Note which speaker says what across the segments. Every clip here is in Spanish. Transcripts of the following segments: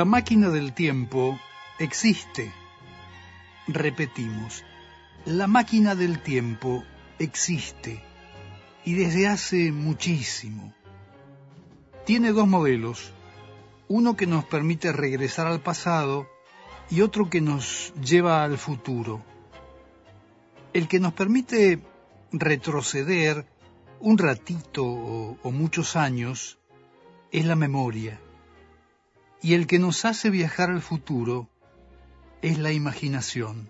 Speaker 1: La máquina del tiempo existe. Repetimos, la máquina del tiempo existe y desde hace muchísimo. Tiene dos modelos, uno que nos permite regresar al pasado y otro que nos lleva al futuro. El que nos permite retroceder un ratito o, muchos años es la memoria. Y el que nos hace viajar al futuro es la imaginación.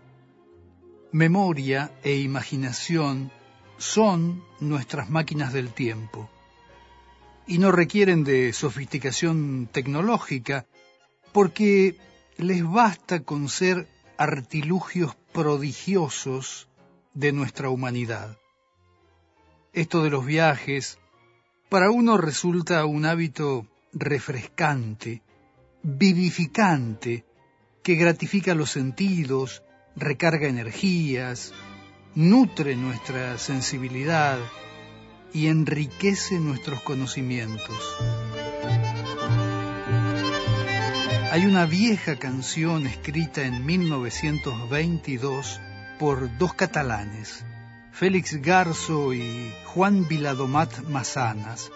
Speaker 1: Memoria e imaginación son nuestras máquinas del tiempo y no requieren de sofisticación tecnológica porque les basta con ser artilugios prodigiosos de nuestra humanidad. Esto de los viajes, para uno resulta un hábito refrescante, vivificante, que gratifica los sentidos, recarga energías, nutre nuestra sensibilidad y enriquece nuestros conocimientos. Hay una vieja canción escrita en 1922 por dos catalanes, Félix Garzo y Juan Viladomat Mazanas.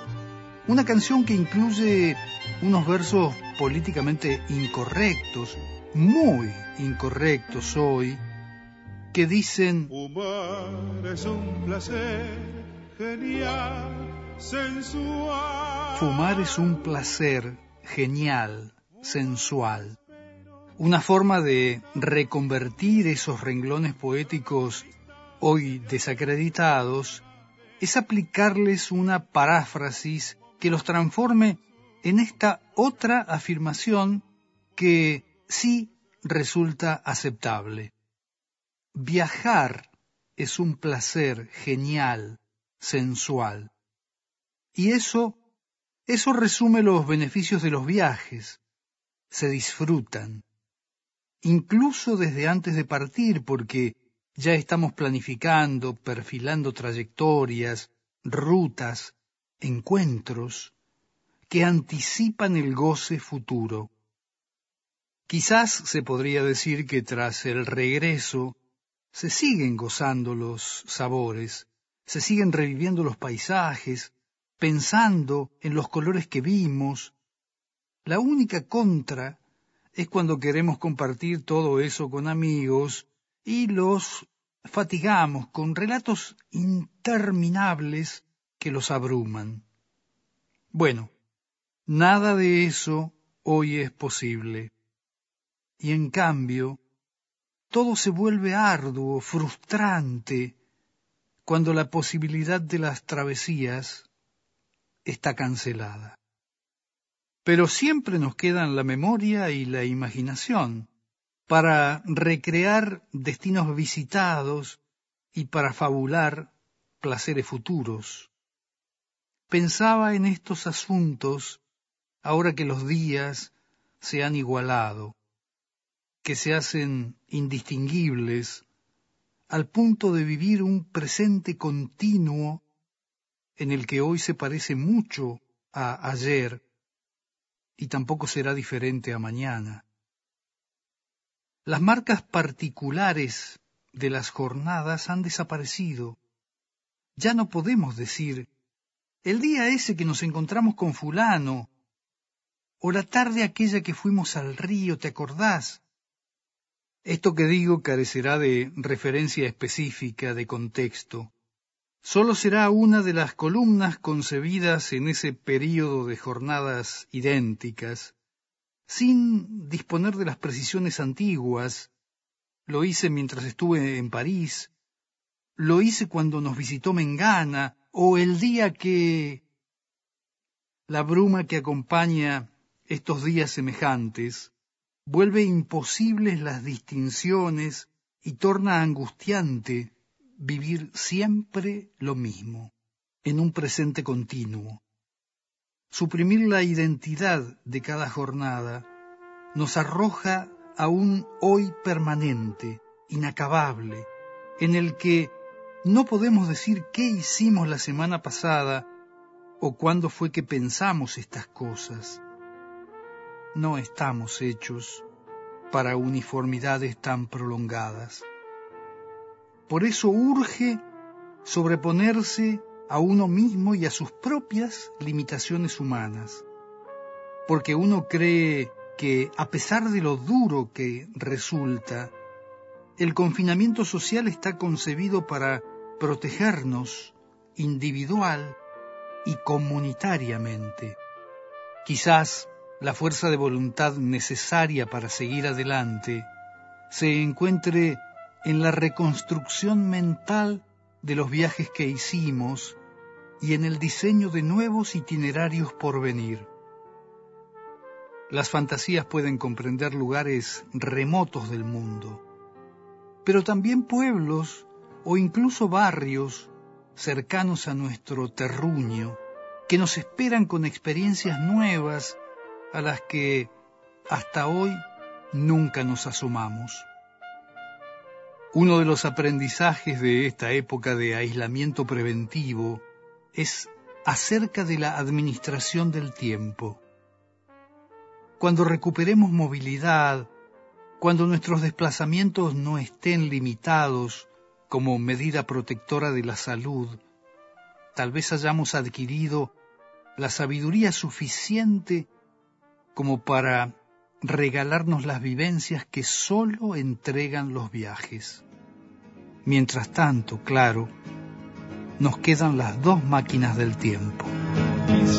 Speaker 1: Una canción que incluye unos versos políticamente incorrectos, muy incorrectos hoy, que dicen...
Speaker 2: Fumar es un placer genial, sensual.
Speaker 1: Fumar es un placer genial, sensual. Una forma de reconvertir esos renglones poéticos hoy desacreditados, es aplicarles una paráfrasis que los transforme en esta otra afirmación que sí resulta aceptable. Viajar es un placer genial, sensual. Y eso, eso resume los beneficios de los viajes. Se disfrutan. Incluso desde antes de partir, porque ya estamos planificando, perfilando trayectorias, rutas, encuentros que anticipan el goce futuro. Quizás se podría decir que tras el regreso se siguen gozando los sabores, se siguen reviviendo los paisajes, pensando en los colores que vimos. La única contra es cuando queremos compartir todo eso con amigos y los fatigamos con relatos interminables que los abruman. Bueno, nada de eso hoy es posible. Y en cambio, todo se vuelve arduo, frustrante, cuando la posibilidad de las travesías está cancelada. Pero siempre nos quedan la memoria y la imaginación para recrear destinos visitados y para fabular placeres futuros. Pensaba en estos asuntos ahora que los días se han igualado, que se hacen indistinguibles al punto de vivir un presente continuo en el que hoy se parece mucho a ayer y tampoco será diferente a mañana. Las marcas particulares de las jornadas han desaparecido. Ya no podemos decir, el día ese que nos encontramos con fulano, o la tarde aquella que fuimos al río, ¿te acordás? Esto que digo carecerá de referencia específica, de contexto. Solo será una de las columnas concebidas en ese período de jornadas idénticas, sin disponer de las precisiones antiguas. Lo hice mientras estuve en París, lo hice cuando nos visitó Mengana, o el día que... La bruma que acompaña estos días semejantes vuelve imposibles las distinciones y torna angustiante vivir siempre lo mismo, en un presente continuo. Suprimir la identidad de cada jornada nos arroja a un hoy permanente, inacabable, en el que no podemos decir qué hicimos la semana pasada o cuándo fue que pensamos estas cosas. no estamos hechos para uniformidades tan prolongadas. Por eso urge sobreponerse a uno mismo y a sus propias limitaciones humanas, porque uno cree que, a pesar de lo duro que resulta, el confinamiento social está concebido para protegernos individual y comunitariamente. Quizás la fuerza de voluntad necesaria para seguir adelante se encuentre en la reconstrucción mental de los viajes que hicimos y en el diseño de nuevos itinerarios por venir. Las fantasías pueden comprender lugares remotos del mundo, pero también pueblos o incluso barrios cercanos a nuestro terruño que nos esperan con experiencias nuevas a las que hasta hoy nunca nos asomamos. Uno de los aprendizajes de esta época de aislamiento preventivo es acerca de la administración del tiempo. Cuando recuperemos movilidad, cuando nuestros desplazamientos no estén limitados como medida protectora de la salud, tal vez hayamos adquirido la sabiduría suficiente como para regalarnos las vivencias que sólo entregan los viajes. Mientras tanto, claro, nos quedan las dos máquinas del tiempo.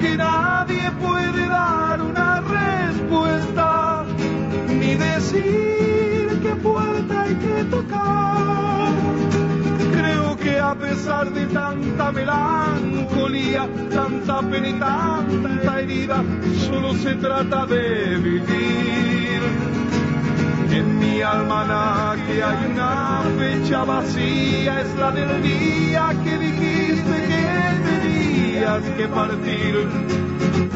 Speaker 2: Que nadie puede dar una respuesta, ni decir qué puerta hay que tocar. Creo que a pesar de tanta melancolía, tanta pena y tanta herida, solo se trata de vivir. En mi almanaque hay una fecha vacía, es la del día que dijiste que que partir.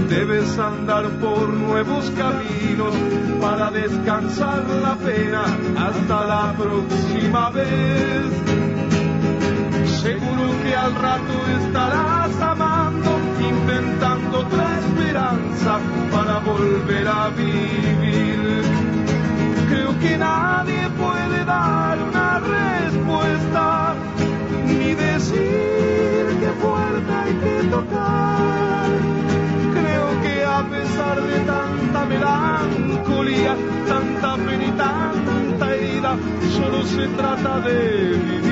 Speaker 2: Debes andar por nuevos caminos para descansar la pena hasta la próxima vez. Seguro que al rato estarás amando, inventando otra esperanza para volver a vivir. Creo que nadie tanta pena tanta herida, solo se trata de vivir.